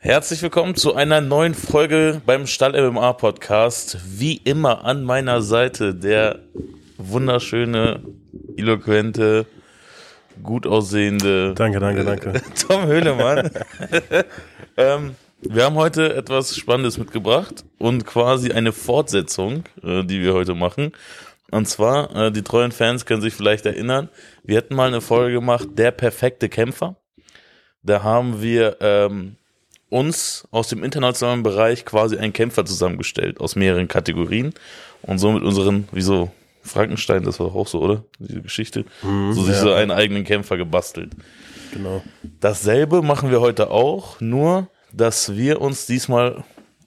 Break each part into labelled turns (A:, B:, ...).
A: Herzlich willkommen zu einer neuen Folge beim Stall MMA Podcast. Wie immer an meiner Seite der wunderschöne, eloquente, gut aussehende
B: Danke, danke, danke.
A: Tom Höhlemann. ähm, wir haben heute etwas Spannendes mitgebracht und quasi eine Fortsetzung, äh, die wir heute machen. Und zwar, äh, die treuen Fans können sich vielleicht erinnern, wir hatten mal eine Folge gemacht, der perfekte Kämpfer. Da haben wir ähm, uns aus dem internationalen Bereich quasi einen Kämpfer zusammengestellt aus mehreren Kategorien und so mit unseren, wieso Frankenstein, das war doch auch so, oder? Diese Geschichte.
B: Mhm,
A: so sich
B: ja.
A: so einen eigenen Kämpfer gebastelt.
B: Genau.
A: Dasselbe machen wir heute auch, nur dass wir uns diesmal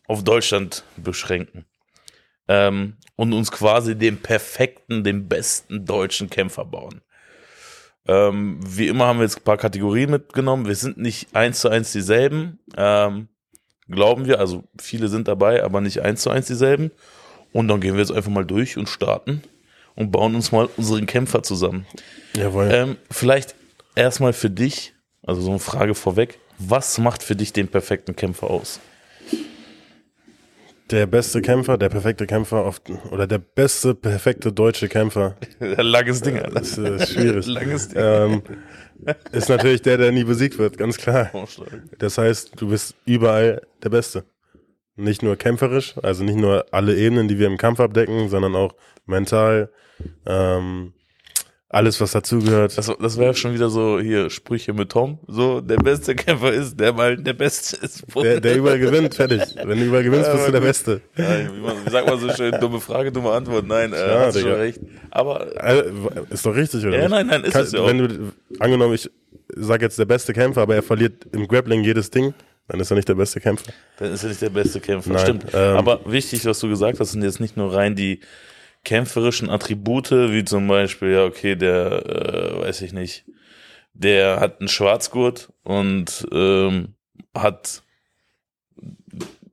A: auf Deutschland beschränken. Ähm, und uns quasi den perfekten, den besten deutschen Kämpfer bauen. Ähm, wie immer haben wir jetzt ein paar Kategorien mitgenommen. Wir sind nicht eins zu eins dieselben, ähm, glauben wir. Also viele sind dabei, aber nicht eins zu eins dieselben. Und dann gehen wir jetzt einfach mal durch und starten und bauen uns mal unseren Kämpfer zusammen.
B: Jawohl.
A: Ähm, vielleicht erstmal für dich, also so eine Frage vorweg. Was macht für dich den perfekten Kämpfer aus?
B: Der beste Kämpfer, der perfekte Kämpfer auf, oder der beste, perfekte deutsche Kämpfer.
A: Langes Ding, Alter.
B: Das ist schwierig.
A: Langes Ding.
B: ähm, ist natürlich der, der nie besiegt wird, ganz klar.
A: Vorschlagen.
B: Das heißt, du bist überall der Beste. Nicht nur kämpferisch, also nicht nur alle Ebenen, die wir im Kampf abdecken, sondern auch mental, ähm, alles, was dazugehört.
A: Das, das wäre schon wieder so hier Sprüche mit Tom. So, der beste Kämpfer ist, der mal der Beste ist.
B: Der, der überall gewinnt, fertig. Wenn du überall gewinnst, bist du der Beste.
A: Ja, wie, man, sagt man so schön, dumme Frage, dumme Antwort. Nein, äh,
B: Ja,
A: hast du schon
B: Digga.
A: recht. Aber
B: Also, ist doch richtig, oder?
A: Ja, nein, nein, ist es ja auch.
B: Wenn du, angenommen, ich sag jetzt der beste Kämpfer, aber er verliert im Grappling jedes Ding, dann ist er nicht der beste Kämpfer.
A: dann ist er nicht der beste Kämpfer.
B: Nein,
A: Stimmt.
B: ähm,
A: Aber wichtig, was du gesagt hast, sind jetzt nicht nur rein die kämpferischen Attribute, wie zum Beispiel, ja, okay, der, äh, weiß ich nicht, der hat einen Schwarzgurt und ähm, hat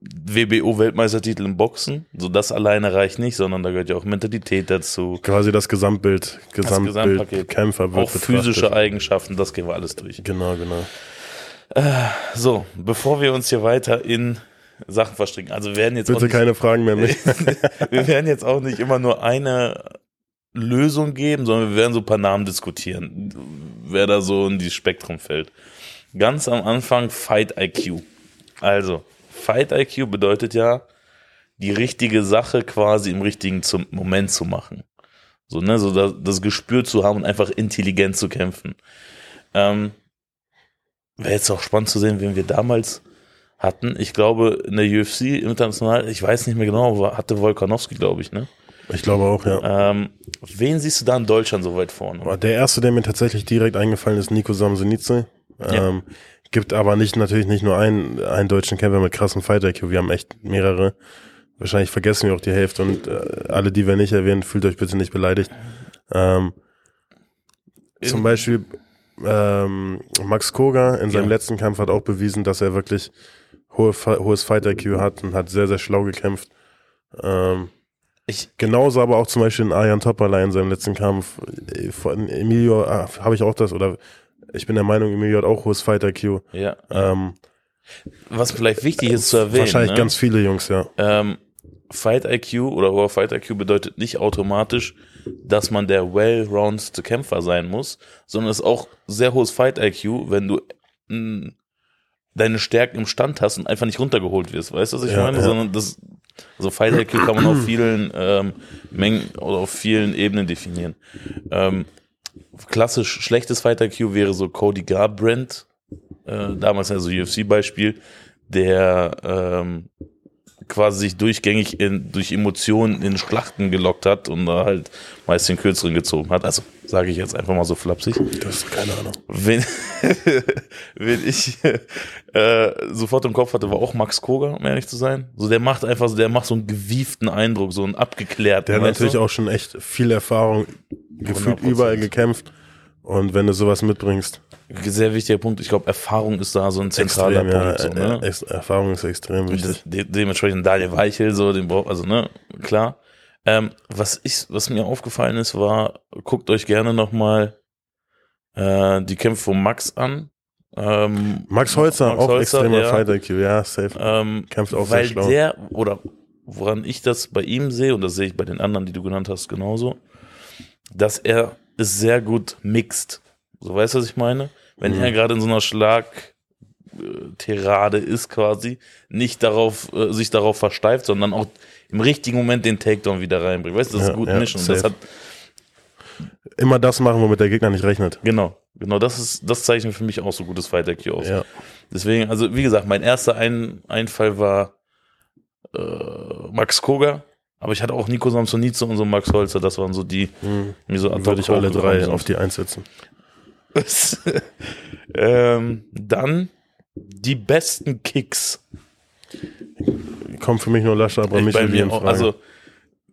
A: WBO-Weltmeistertitel im Boxen. So das alleine reicht nicht, sondern da gehört ja auch Mentalität dazu.
B: Quasi das Gesamtbild, Gesamtbild
A: Gesamtpaket.
B: Kämpfer wird
A: Auch physische
B: betrachtet.
A: Eigenschaften, das gehen wir alles durch.
B: Genau, genau.
A: So, bevor wir uns hier weiter in Sachen verstricken, also wir werden jetzt auch
B: Bitte
A: nicht,
B: keine Fragen mehr mit.
A: wir werden jetzt auch nicht immer nur eine Lösung geben, sondern wir werden so ein paar Namen diskutieren, wer da so in dieses Spektrum fällt. Ganz am Anfang Fight IQ. Also, Fight IQ bedeutet ja, die richtige Sache quasi im richtigen zum Moment zu machen. So, ne, so das, das Gespür zu haben und einfach intelligent zu kämpfen. Ähm, Wäre jetzt auch spannend zu sehen, wen wir damals hatten. Ich glaube, in der UFC international, ich weiß nicht mehr genau, hatte Volkanowski, glaube ich, ne?
B: Ich glaube auch, ja.
A: Ähm, wen siehst du da in Deutschland so weit vorne?
B: Der erste, der mir tatsächlich direkt eingefallen ist, Nico Samsenice.
A: Ja.
B: Ähm, gibt aber nicht natürlich nicht nur einen, einen deutschen Kämpfer mit krassem Fight IQ. Wir haben echt mehrere. Wahrscheinlich vergessen wir auch die Hälfte und äh, alle, die wir nicht erwähnen, fühlt euch bitte nicht beleidigt. Ähm, zum Beispiel ähm, Max Koga in seinem
A: Ja.
B: letzten Kampf hat auch bewiesen, dass er wirklich hohe, hohes Fight IQ hat und hat sehr, sehr schlau gekämpft. Ähm,
A: Ich,
B: genauso aber auch zum Beispiel in Arjan Topperlei in seinem letzten Kampf. äh, Von Emilio ah, habe ich auch das, oder ich bin der Meinung, Emilio hat auch hohes Fight IQ.
A: ja.
B: Ähm,
A: Was vielleicht wichtig ist zu erwähnen.
B: wahrscheinlich
A: ne?
B: ganz viele Jungs, ja.
A: ähm, Fight IQ oder hoher Fight IQ bedeutet nicht automatisch, dass man der well-rounded Kämpfer sein muss, sondern es ist auch sehr hohes Fight IQ, wenn du deine Stärken im Stand hast und einfach nicht runtergeholt wirst. Weißt du, was ich
B: Ja,
A: meine?
B: ja.
A: Sondern das, also Fight IQ kann man auf vielen ähm, Mengen oder auf vielen Ebenen definieren. Ähm, klassisch schlechtes Fight IQ wäre so Cody Garbrandt, äh, damals also UFC-Beispiel, der ähm, quasi sich durchgängig in, durch Emotionen in Schlachten gelockt hat und da halt meist den kürzeren gezogen hat. Also sage ich jetzt einfach mal so flapsig.
B: Das ist keine Ahnung.
A: Wenn, wenn ich äh, sofort im Kopf hatte, war auch Max Koga, um ehrlich zu sein. So, der macht einfach so, der macht so einen gewieften Eindruck, so einen abgeklärten.
B: Der hat natürlich
A: du?
B: auch schon echt viel Erfahrung, gefühlt
A: 100%.
B: überall gekämpft. Und wenn du sowas mitbringst,
A: Sehr wichtiger Punkt. Ich glaube, Erfahrung ist da so ein zentraler
B: extrem, ja,
A: Punkt. So, ne?
B: äh, ex- Erfahrung ist extrem wichtig.
A: de dementsprechend Daniel Weichel, so, den braucht, also, ne, klar. Ähm, was ich, was mir aufgefallen ist, war, guckt euch gerne nochmal äh, die Kämpfe von Max an. Ähm,
B: Max Holzer,
A: Max
B: auch
A: Holzer,
B: extremer
A: ja.
B: Fight IQ, ja, safe.
A: ähm,
B: Kämpft auch sehr
A: weil
B: schlau.
A: der, oder woran ich das bei ihm sehe, und das sehe ich bei den anderen, die du genannt hast, genauso, dass er es sehr gut mixt. So weißt du, was ich meine? Wenn
B: Mhm.
A: er gerade in so einer Schlagtirade ist quasi, nicht darauf, äh, sich darauf versteift, sondern auch im richtigen Moment den Takedown wieder reinbringt. Weißt du, das
B: Ja,
A: ist gut
B: ja,
A: mischen. Das hat,
B: Immer das machen, womit der Gegner nicht rechnet.
A: genau, genau, das ist, das zeichnet für mich auch so gutes Fight IQ aus.
B: Ja.
A: Deswegen, also wie gesagt, mein erster Ein Einfall war äh, Max Koga, aber ich hatte auch Nico Samsonize und so Max Holzer, das waren so die,
B: Mhm.
A: die so ad hoc
B: alle drei auf die einsetzen.
A: ähm, dann die besten Kicks.
B: Kommt für mich nur
A: bei
B: Abramishvili
A: mir
B: in
A: auch. Also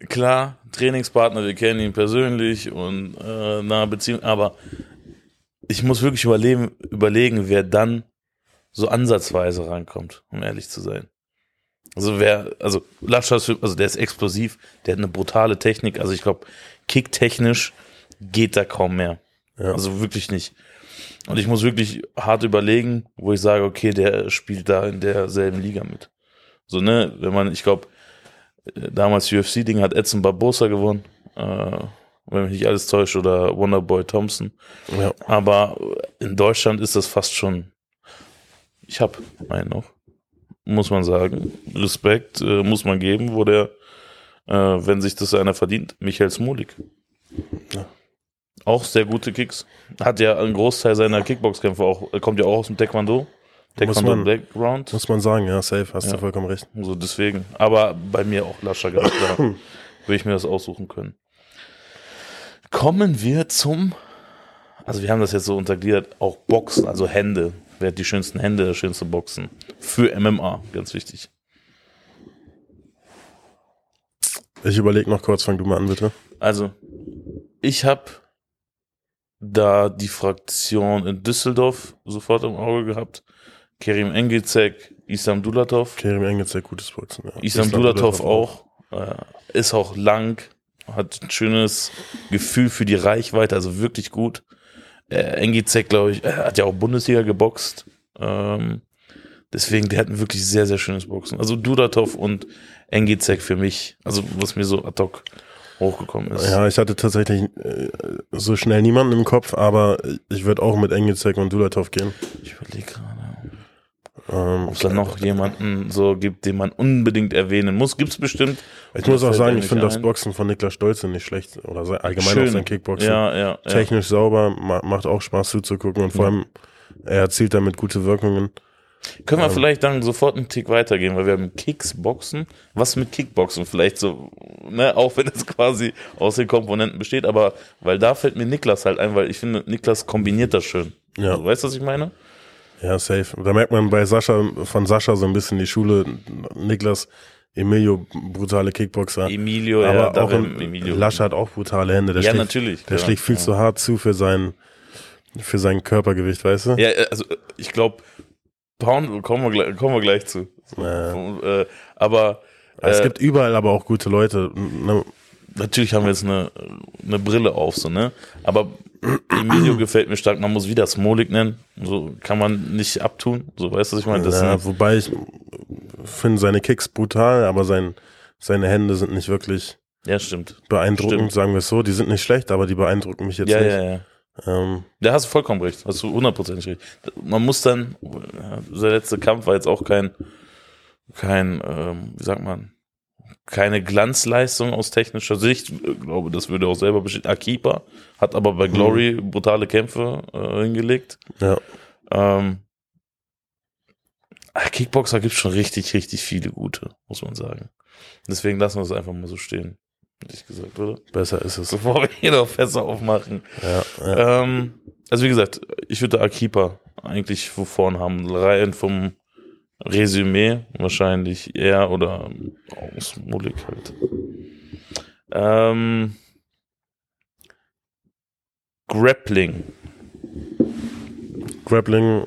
A: klar, Trainingspartner, wir kennen ihn persönlich und äh, nahe Beziehung, aber ich muss wirklich überlegen, überlegen, wer dann so ansatzweise rankommt, um ehrlich zu sein. Also wer, also Lascha ist, für- also der ist explosiv, der hat eine brutale Technik, also ich glaube, kicktechnisch geht da kaum mehr.
B: Ja.
A: Also wirklich nicht. Und ich muss wirklich hart überlegen, wo ich sage, okay, der spielt da in derselben Liga mit. So, ne, wenn man, ich glaube, damals UFC-Ding hat Edson Barbosa gewonnen, äh, wenn mich nicht alles täuscht, oder Wonderboy Thompson.
B: ja.
A: Aber in Deutschland ist das fast schon, ich habe einen noch, muss man sagen. Respekt äh, muss man geben, wo der, äh, wenn sich das einer verdient, Michael Smolik.
B: Ja.
A: Auch sehr gute Kicks. Hat ja einen Großteil seiner Kickboxkämpfe auch, er kommt ja auch aus dem Taekwondo.
B: Muss
A: Taekwondo
B: man-
A: Background.
B: Muss man sagen, ja, safe, hast
A: Ja.
B: du vollkommen recht.
A: So deswegen. Aber bei mir auch Lascher ganz klar. Würde ich mir das aussuchen können. Kommen wir zum, also wir haben das jetzt so untergliedert, auch Boxen, also Hände. Wer hat die schönsten Hände, das schönste Boxen? Für MMA, ganz wichtig.
B: Ich überlege noch kurz, fang du mal an, bitte.
A: Also, ich habe da die Fraktion in Düsseldorf sofort im Auge gehabt. Kerim Engizek, Isam Dulatov.
B: Kerim Engels, gutes Boxen. Ja.
A: Islam Dulatov auch. Äh, ist auch lang, hat ein schönes Gefühl für die Reichweite, also wirklich gut. Äh, Engizek, glaube ich, äh, hat ja auch Bundesliga geboxt. Ähm, deswegen, der hat ein wirklich sehr, sehr schönes Boxen. Also Dudatov und Engizek für mich, also was mir so ad hoc hochgekommen ist.
B: Ja, ich hatte tatsächlich äh, so schnell niemanden im Kopf, aber ich würde auch mit Engizek und Dulatov gehen.
A: Ich überlege gerade,
B: Ähm,
A: ob es da noch jemanden so gibt, den man unbedingt erwähnen muss. Gibt es bestimmt.
B: ich muss auch sagen, ich finde das. Boxen von Niklas Stolze nicht schlecht. Oder allgemein
A: Schön.
B: auch sein Kickboxen.
A: Ja, ja, ja.
B: Technisch sauber, ma macht auch Spaß zuzugucken und vor
A: Ja.
B: allem, er erzielt damit gute Wirkungen.
A: Können wir
B: Ähm.
A: vielleicht dann sofort einen Tick weitergehen, weil wir haben Kicks, Boxen. Was mit Kickboxen vielleicht so, ne, auch wenn es quasi aus den Komponenten besteht, aber weil da fällt mir Niklas halt ein, weil ich finde, Niklas kombiniert das schön.
B: Ja.
A: Also, weißt du, was ich meine?
B: Ja, safe. Da merkt man bei Sascha, von Sascha so ein bisschen die Schule. Niklas, Emilio, brutale Kickboxer.
A: Emilio,
B: aber
A: ja,
B: auch im,
A: Emilio.
B: Lascha hat auch brutale Hände. Der
A: ja,
B: schlägt,
A: natürlich.
B: Der
A: ja,
B: schlägt viel
A: ja.
B: zu hart zu für sein, für sein Körpergewicht, weißt du?
A: Ja, also ich glaube, Pound kommen wir, gleich- kommen wir gleich zu.
B: Ja.
A: Äh, aber
B: es
A: äh,
B: gibt überall aber auch gute Leute. Ne?
A: Natürlich haben wir jetzt eine, eine Brille auf, so, ne? Aber Emilio gefällt mir stark. Man muss wieder Smolik nennen. So kann man nicht abtun. So weißt du, was ich meine? Das
B: Ja, wobei ich finde seine Kicks brutal, aber sein, seine Hände sind nicht wirklich
A: ja, stimmt.
B: beeindruckend,
A: Stimmt.
B: sagen wir es so. Die sind nicht schlecht, aber die beeindrucken mich jetzt
A: Ja,
B: nicht.
A: ja, ja.
B: Ähm,
A: Da hast du vollkommen recht. Hast du hundertprozentig recht. Man muss dann, der letzte Kampf war jetzt auch kein, kein, ähm, wie sagt man, keine Glanzleistung aus technischer Sicht. Ich glaube, das würde auch selber bestätigen. Akipa hat aber bei Glory brutale Kämpfe äh, hingelegt.
B: ja.
A: Ähm, ah, Kickboxer gibt schon richtig, richtig viele gute, muss man sagen. Deswegen lassen wir es einfach mal so stehen. Hätte gesagt, oder?
B: Besser ist es.
A: Bevor wir hier noch Fässer aufmachen.
B: Ja, ja.
A: Ähm, also wie gesagt, ich würde Akipa eigentlich vorn haben. Rein vom Resümee wahrscheinlich er oder aus Mulik halt. Ähm, Grappling.
B: Grappling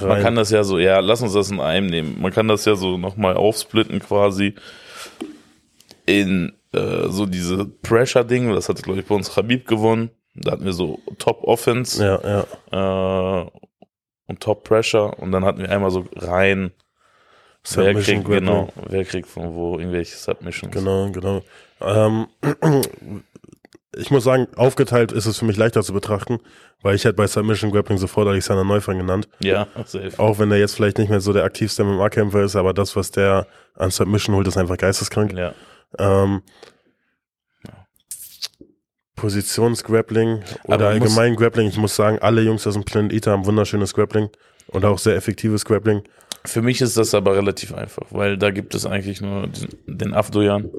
A: Man
B: rein.
A: kann das ja so, ja, lass uns das in einem nehmen. Man kann das ja so nochmal aufsplitten quasi in äh, so diese Pressure-Ding. Das hat, glaube ich, bei uns Habib gewonnen. Da hatten wir so Top-Offense.
B: ja, ja.
A: äh, und Top Pressure und dann hatten wir einmal so rein, wer kriegt,
B: Grappling.
A: genau, wer kriegt von wo irgendwelche Submissions.
B: Genau, genau. Ähm, ich muss sagen, aufgeteilt ist es für mich leichter zu betrachten, weil ich hätte bei Submission Grappling sofort Alexander Neufang genannt.
A: Ja, safe.
B: Auch wenn er jetzt vielleicht nicht mehr so der aktivste MMA-Kämpfer ist, aber das, was der an Submission holt, ist einfach geisteskrank.
A: Ja.
B: Ähm, Positionsgrappling oder allgemein Grappling. Ich muss sagen, alle Jungs aus dem Planet Eater haben wunderschönes Grappling und auch sehr effektives Grappling.
A: Für mich ist das aber relativ einfach, weil da gibt es eigentlich nur den, den Avdoyan,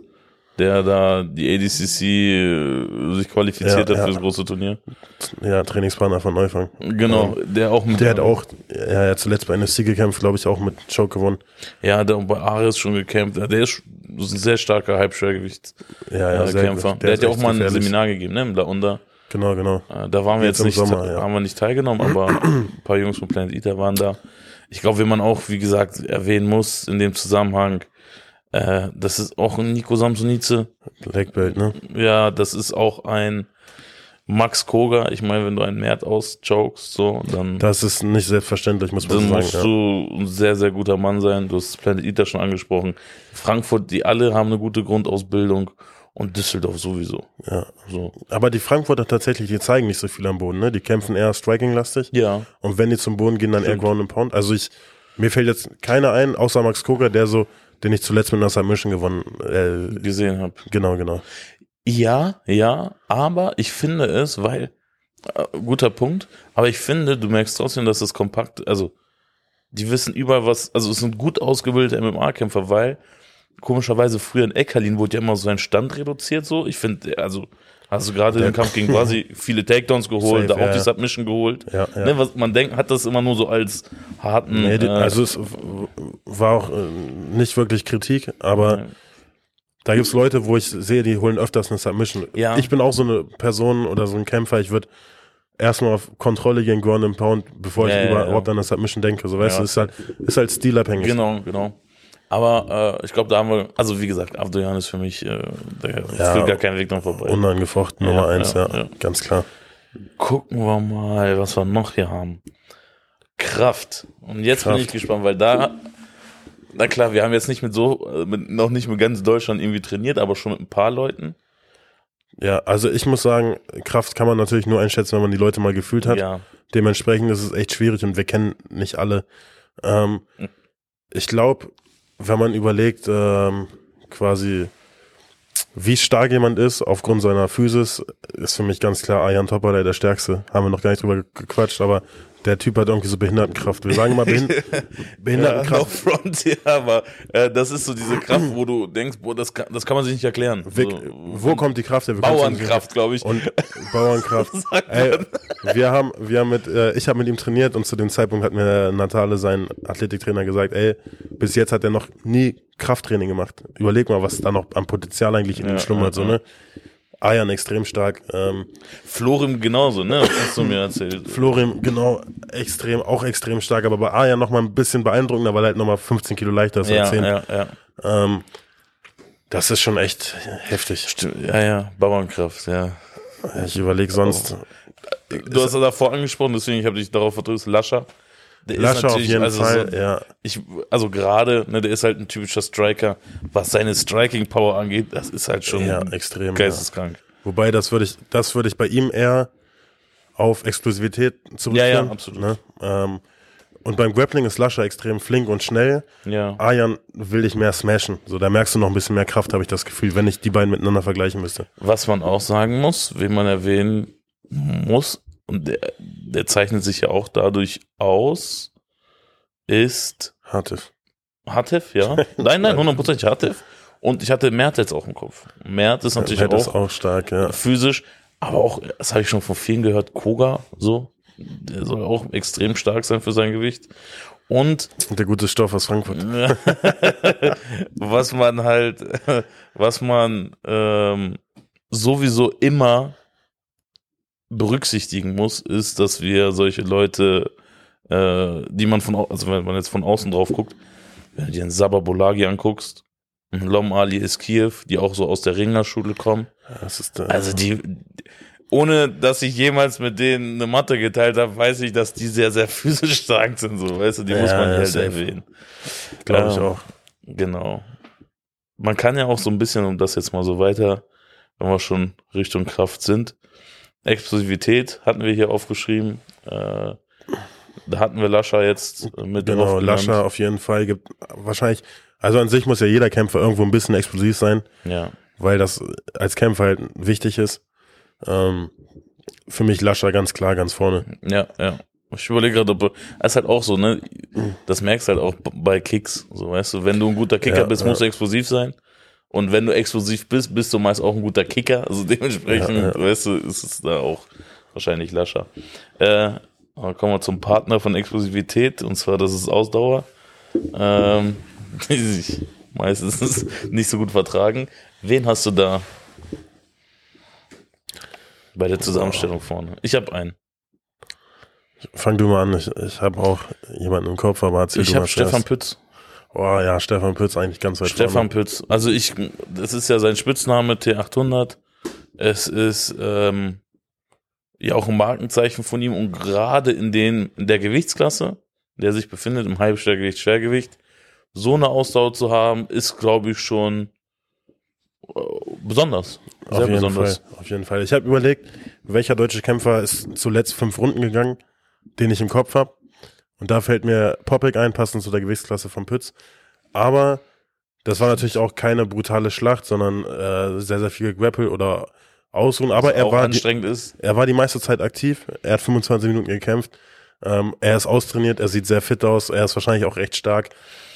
A: der da die ADCC äh, sich qualifiziert
B: Ja,
A: hat
B: ja.
A: für das große Turnier.
B: Ja, Trainingspartner von Neufang.
A: Genau, der auch mit
B: Der hat auch, ja, er hat zuletzt bei NSC gekämpft, glaube ich, auch mit Choke gewonnen.
A: Ja, der hat bei Ares schon gekämpft. Der ist ein sehr starker Halbschwergewicht
B: Ja, ja,
A: äh,
B: sehr
A: Kämpfer.
B: gut.
A: Der,
B: ist
A: hat ja auch mal ein
B: gefährlich.
A: Seminar gegeben, ne, im Launda.
B: Genau, genau.
A: Äh, Da waren wir
B: Jetzt
A: jetzt, nicht,
B: Sommer, ja.
A: haben wir nicht teilgenommen, aber ein paar Jungs von Planet Eater waren da. Ich glaube, wenn man auch, wie gesagt, erwähnen muss in dem Zusammenhang, äh, das ist auch ein Nico Samsonice.
B: Legbelt, ne?
A: Ja, das ist auch ein Max Koga. Ich meine, wenn du einen Mert auschokest, so, dann,
B: Das ist nicht selbstverständlich, muss man
A: dann
B: so
A: musst
B: sagen.
A: du ein sehr, sehr guter Mann sein. Du hast Planet Eater schon angesprochen. Frankfurt, die alle haben eine gute Grundausbildung und Düsseldorf sowieso.
B: Ja. ja.
A: So.
B: Aber die Frankfurter tatsächlich, die zeigen nicht so viel am Boden, ne? Die kämpfen eher striking-lastig.
A: Ja.
B: Und wenn die zum Boden gehen, dann eher
A: Stimmt.
B: Ground and Pound. Also ich, mir fällt jetzt keiner ein, außer Max Koga, der so, den ich zuletzt mit einer Submission gewonnen, äh,
A: gesehen habe.
B: genau, genau.
A: Ja, ja, aber ich finde es, weil, äh, guter Punkt, aber ich finde, du merkst trotzdem, dass es kompakt, also, die wissen überall was, also es sind gut ausgebildete MMA-Kämpfer, weil, komischerweise früher in Eckerlin wurde ja immer so ein Stand reduziert, so, ich finde, also, hast du gerade den Kampf gegen quasi viele Takedowns geholt,
B: Safe,
A: da auch
B: ja,
A: die. Submission geholt,
B: Ja, ja.
A: Ne, was, man denkt, hat das immer nur so als harten,
B: Nee,
A: äh,
B: also es war auch äh, nicht wirklich Kritik, aber
A: Ja.
B: da gibt's Leute, wo ich sehe, die holen öfters eine Submission. Ich bin auch so eine Person oder so ein Kämpfer, ich würde erstmal auf Kontrolle gegen Ground and Pound, bevor ich überhaupt an eine Submission denke. So weißt du, ist halt, ist halt stilabhängig.
A: Genau, genau. Aber äh, ich glaube, da haben wir, also wie gesagt, Avdoyan ist für mich, äh, der
B: Ja.
A: führt gar keinen Weg dran vorbei.
B: Unangefochten
A: Ja,
B: Nummer eins, ja,
A: ja, ja.
B: ganz klar.
A: Gucken wir mal, was wir noch hier haben. Kraft. Und jetzt bin
B: Kraft.
A: ich gespannt, weil da, na klar, wir haben jetzt nicht mit so, äh, mit, noch nicht mit ganz Deutschland irgendwie trainiert, aber schon mit ein paar Leuten.
B: Ja, also ich muss sagen, Kraft kann man natürlich nur einschätzen, wenn man die Leute mal gefühlt hat.
A: Ja,
B: Dementsprechend ist es echt schwierig und wir kennen nicht alle. Ähm, ich glaube, wenn man überlegt, ähm, quasi, wie stark jemand ist aufgrund seiner Physis, ist für mich ganz klar Ayan Topper der stärkste. Haben wir noch gar nicht drüber gequatscht, aber der Typ hat irgendwie so Behindertenkraft. Wir sagen mal Behin
A: ja no
B: Behindertenkraft.
A: front, ja, aber äh, das ist so diese Kraft, wo du denkst, boah, das kann, das kann man sich nicht erklären.
B: Weg,
A: so,
B: wo kommt die Kraft her? Wir
A: Bauernkraft, glaube ich.
B: Und Bauernkraft. Ey, wir haben, wir haben mit, äh, ich habe mit ihm trainiert und zu dem Zeitpunkt hat mir Natale, sein Athletiktrainer, gesagt, ey, bis jetzt hat er noch nie Krafttraining gemacht. Überleg mal, was da noch am Potenzial eigentlich in ihm
A: Ja,
B: schlummert,
A: ja,
B: so, ne? Ayan extrem stark, ähm,
A: Florim genauso, ne? Das hast du mir erzählt.
B: Florim, genau, extrem, auch extrem stark, aber bei Ayan noch mal ein bisschen beeindruckender, weil er halt noch mal 15 Kilo leichter ist
A: Ja,
B: als 10.
A: ja, ja.
B: Ähm, das ist schon echt heftig.
A: Stimmt, ja, ja, Bauernkraft, ja.
B: Ich überlege sonst,
A: Du hast ja davor angesprochen, deswegen ich habe dich darauf vertröstet, Lascher. Der
B: Lascher auf
A: natürlich-
B: jeden
A: also
B: Fall,
A: So,
B: ja.
A: ich, also gerade, ne, der ist halt ein typischer Striker. Was seine Striking Power angeht, das ist halt schon
B: Ja, extrem. Ja.
A: geisteskrank.
B: Wobei, das würde ich, das würde ich bei ihm eher auf Explosivität zurückführen.
A: Ja, ja, absolut.
B: Ne? Ähm, und beim Grappling ist Lascher extrem flink und schnell.
A: Ja.
B: Ayan will ich mehr smashen. So, da merkst du noch ein bisschen mehr Kraft, habe ich das Gefühl, wenn ich die beiden miteinander vergleichen müsste.
A: Was man auch sagen muss, wen man erwähnen muss, und der, der zeichnet sich ja auch dadurch aus, ist
B: Hartif.
A: Hatif, ja. Nein, nein, hundertprozentig Hatif. Und ich hatte Mert jetzt auch im Kopf. Mert ist natürlich
B: Matt
A: auch,
B: ist auch stark, ja.
A: physisch, aber auch, das habe ich schon von vielen gehört, Koga, so. Der soll auch extrem stark sein für sein Gewicht. Und
B: Und der gute Stoff aus Frankfurt.
A: was man halt, was man ähm, sowieso immer berücksichtigen muss, ist, dass wir solche Leute, äh, die man von, also wenn man jetzt von außen drauf guckt, wenn du dir einen Sabah Bolagi anguckst, einen Lom Ali Eskiev, die auch so aus der Ringerschule kommen,
B: äh,
A: also die, ohne dass ich jemals mit denen eine Matte geteilt habe, weiß ich, dass die sehr, sehr physisch stark sind, so, weißt du, die
B: Ja,
A: muss man
B: ja,
A: halt erwähnen.
B: Glaube ich
A: Ja.
B: auch.
A: Genau. Man kann ja auch so ein bisschen, um das jetzt mal so weiter, wenn wir schon Richtung Kraft sind, Explosivität hatten wir hier aufgeschrieben. Äh, da hatten wir Lascher jetzt mit
B: Genau. Lascher auf jeden Fall gibt wahrscheinlich, also an sich muss ja jeder Kämpfer irgendwo ein bisschen explosiv sein,
A: Ja,
B: weil das als Kämpfer halt wichtig ist. Ähm, für mich Lascher ganz klar, ganz vorne.
A: ja, ja. Ich überlege gerade, ob es ist halt auch so, ne? Das merkst du halt auch bei Kicks, so weißt du, wenn du ein guter Kicker
B: Ja,
A: bist,
B: ja.
A: musst du explosiv sein. Und wenn du explosiv bist, bist du meist auch ein guter Kicker. Also dementsprechend,
B: Ja, ja.
A: weißt du, ist es da auch wahrscheinlich Lascher. Äh, aber kommen wir zum Partner von Explosivität, und zwar das ist Ausdauer. Ähm, die sich meistens nicht so gut vertragen. Wen hast du da bei der Zusammenstellung vorne? Ich habe einen.
B: Fang du mal an, ich, ich habe auch jemanden im Kopf, aber erzähl
A: Ich
B: du mal
A: habe Stefan. Pütz.
B: Oh ja, Stefan Pütz eigentlich ganz weit
A: Stefan
B: vorne.
A: Pütz. Also ich, das ist ja sein Spitzname T800. Es ist ähm, ja auch ein Markenzeichen von ihm und gerade in den in der Gewichtsklasse, in der sich befindet im Halbschwergewicht, Schwergewicht, so eine Ausdauer zu haben, ist glaube ich schon äh, besonders, sehr
B: Auf jeden
A: besonders.
B: Fall, auf jeden Fall. Ich habe überlegt, welcher deutsche Kämpfer ist zuletzt fünf Runden gegangen, den ich im Kopf habe. Und da fällt mir Popek ein, passend zu der Gewichtsklasse von Pütz. Aber das war natürlich auch keine brutale Schlacht, sondern äh, sehr, sehr viel Grapple oder Ausruhen. Aber er war, die, er war die meiste Zeit aktiv. Er hat 25 Minuten gekämpft. Ähm, er ist austrainiert, er sieht sehr fit aus, er ist wahrscheinlich auch recht stark.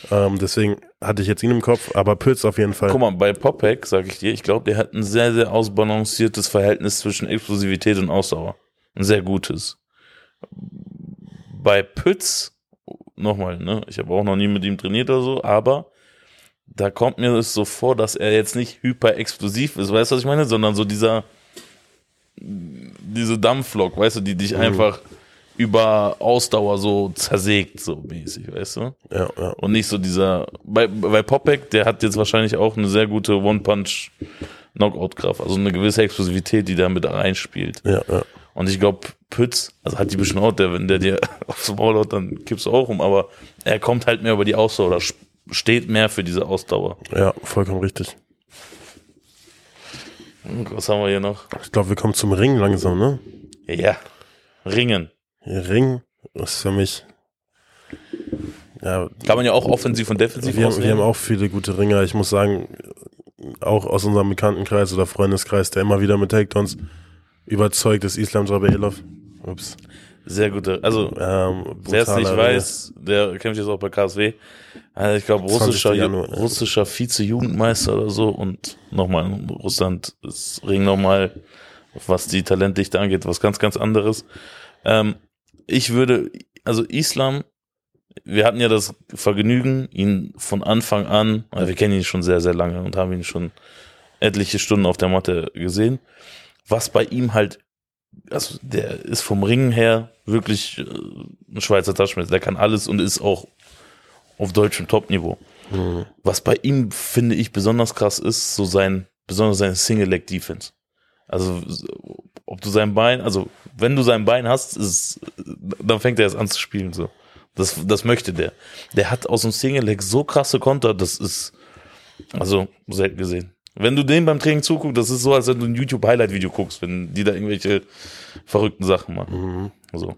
B: Ähm, deswegen hatte ich jetzt ihn im Kopf, aber Pütz auf jeden Fall.
A: Guck mal, bei Popek, sag ich dir, ich glaube, der hat ein sehr, sehr ausbalanciertes Verhältnis zwischen Explosivität und Ausdauer. Ein sehr gutes. Bei Pütz, nochmal, ne, ich habe auch noch nie mit ihm trainiert oder so, aber da kommt mir es so vor, dass er jetzt nicht hyper explosiv ist, weißt du, was ich meine? Sondern so dieser, diese Dampflok, weißt du, die dich einfach über Ausdauer so zersägt, so mäßig, weißt du?
B: Ja, ja.
A: Und nicht so dieser, bei, bei Popek, der hat jetzt wahrscheinlich auch eine sehr gute One-Punch-Knockout-Kraft, also eine gewisse Explosivität, die da mit reinspielt.
B: Ja, ja.
A: Und ich glaube, Pütz, also hat die bestimmt auch, der, wenn der dir aufs Maul haut, dann kippst du auch um, aber er kommt halt mehr über die Ausdauer oder steht mehr für diese Ausdauer.
B: Ja, vollkommen richtig.
A: Und Was haben wir hier noch?
B: Ich glaube, wir kommen zum Ring langsam, ne?
A: Ja, Ringen.
B: Ring ist für mich. Ja,
A: Kann man ja auch offensiv und defensiv
B: wir, haben- wir haben auch viele gute Ringer. Ich muss sagen, auch aus unserem Bekanntenkreis oder Freundeskreis, der immer wieder mit Takedowns überzeugt ist, Islam Drabeilov. Ups.
A: Sehr gute, also
B: Ähm,
A: Wer es nicht weiß, der kämpft jetzt auch bei KSW. Also ich glaube,
B: 20.
A: russischer,
B: Januar,
A: russischer Vize-Jugendmeister oder so und nochmal Russland ist Ring nochmal, was die Talentdichte angeht, was ganz, ganz anderes. Ähm, ich würde, also Islam, wir hatten ja das Vergnügen, ihn von Anfang an, also wir kennen ihn schon sehr, sehr lange und haben ihn schon etliche Stunden auf der Matte gesehen. Was bei ihm halt also der ist vom Ringen her wirklich äh, ein Schweizer Taschenmesser. Der kann alles und ist auch auf deutschem Topniveau.
B: Mhm.
A: Was bei ihm, finde ich, besonders krass ist, so sein, besonders seine Single-Leg-Defense. Also, so, ob du sein Bein, also, wenn du sein Bein hast, ist, dann fängt er erst an zu spielen, so. Das, das möchte der. Der hat aus dem Single-Leg so krasse Konter, das ist, also, selten gesehen. Wenn du dem beim Training zuguckst, das ist so, als wenn du ein YouTube-Highlight-Video guckst, wenn die da irgendwelche verrückten Sachen machen.
B: Mhm.
A: So.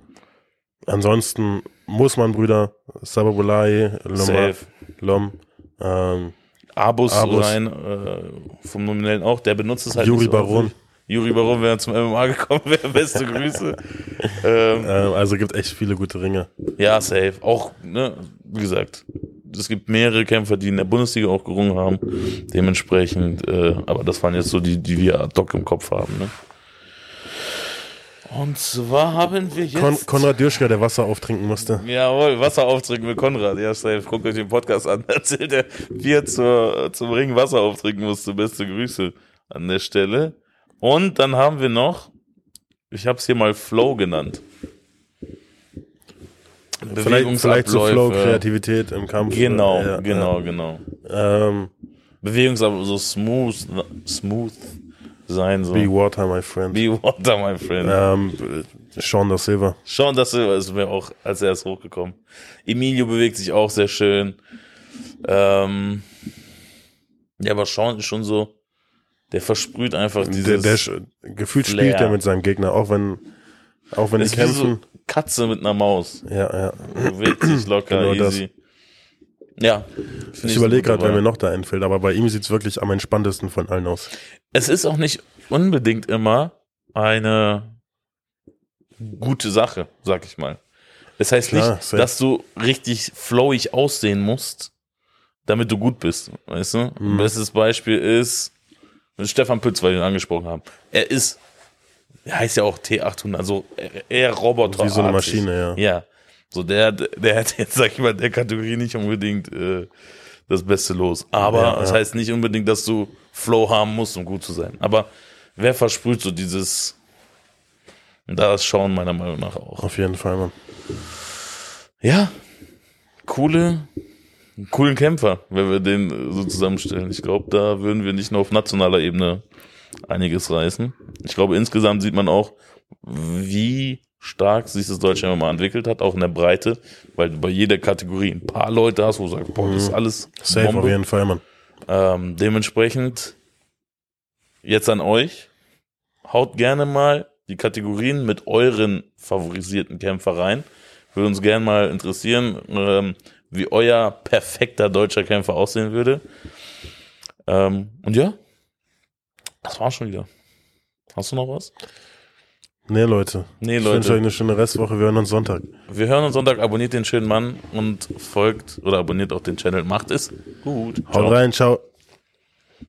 B: Ansonsten muss man Brüder, Sababulai. Lom, ähm,
A: Abus,
B: Abus.
A: rein, äh, vom Nominellen auch, der benutzt es halt
B: Juri Baron.
A: Juri Baron, wenn er zum MMA gekommen wäre, beste Grüße. ähm,
B: ähm, also gibt echt viele gute Ringe.
A: ja, safe. Auch, ne, wie gesagt, es gibt mehrere Kämpfer, die in der Bundesliga auch gerungen haben. Dementsprechend, äh, aber das waren jetzt so die, die wir ad hoc im Kopf haben, ne? Und zwar haben wir jetzt.
B: Kon Konrad Dürschger, der Wasser auftrinken musste.
A: Jawohl, Wasser auftrinken mit Konrad. Ja, safe. Guckt euch den Podcast an. Erzählt er, wie er zur, zum Ring Wasser auftrinken musste. Beste Grüße an der Stelle. Und dann haben wir noch, ich habe es hier mal Flow genannt.
B: Vielleicht, vielleicht so
A: Bewegungsabläufe.
B: Flow, Kreativität im Kampf.
A: Genau,
B: Ja,
A: genau, genau.
B: Ja. Ähm,
A: Bewegungsabläufe, so smooth, smooth sein. So.
B: Be Water, my friend.
A: Be water, my friend.
B: Ähm, Sean da Silva.
A: Sean das ist mir auch als erstes hochgekommen. Emilio bewegt sich auch sehr schön. Ähm, ja, aber Sean ist schon so, der versprüht einfach
B: Der,
A: dieses
B: der sch- gefühlt
A: Flair.
B: spielt er mit seinem Gegner, auch wenn, auch wenn die
A: ist wie so
B: kämpfen.
A: Katze mit einer Maus.
B: Ja, ja.
A: Bewegt sich locker,
B: Genau das.
A: easy. Ja. find
B: Ich überlege gerade, wer mir noch da einfällt, aber bei ihm sieht's wirklich am entspanntesten von allen aus.
A: Es ist auch nicht unbedingt immer eine gute Sache, sag ich mal. Es heißt
B: Klar,
A: nicht,
B: safe.
A: dass du richtig flowig aussehen musst, damit du gut bist, weißt du?
B: Mhm.
A: Bestes Beispiel ist Stefan Pütz, weil wir ihn angesprochen haben. Er ist, heißt ja auch T800, also eher- Roboter.
B: Wie so eine Maschine, ja.
A: Ja. So, der, der hat jetzt, sag ich mal, der Kategorie nicht unbedingt äh, das Beste los. Aber
B: Ja,
A: das
B: ja.
A: heißt nicht unbedingt, dass du Flow haben musst, um gut zu sein. Aber wer versprüht so dieses, da ist Schauen meiner Meinung nach auch.
B: Auf jeden Fall, Mann.
A: Ja, coole, coolen Kämpfer, wenn wir den äh, so zusammenstellen. Ich glaube, da würden wir nicht nur auf nationaler Ebene einiges reißen. Ich glaube, insgesamt sieht man auch, wie stark sich das deutsche MMA entwickelt hat, auch in der Breite, weil du bei jeder Kategorie ein paar Leute hast, wo du sagst, boah, das ist alles
B: Mhm. Safe auf
A: Bombe.
B: jeden Fall, Mann.
A: Ähm, dementsprechend jetzt an euch. Haut gerne mal die Kategorien mit euren favorisierten Kämpfer rein. Würde uns gerne mal interessieren, ähm, wie euer perfekter deutscher Kämpfer aussehen würde. Ähm, und ja, das war schon wieder. Hast du noch was?
B: Nee, Leute.
A: Nee,
B: Ich wünsche euch
A: Leute.
B: eine schöne Restwoche. Wir hören uns Sonntag.
A: Wir hören uns Sonntag. Abonniert den schönen Mann und folgt oder abonniert auch den Channel. Macht es gut.
B: Haut rein, ciao.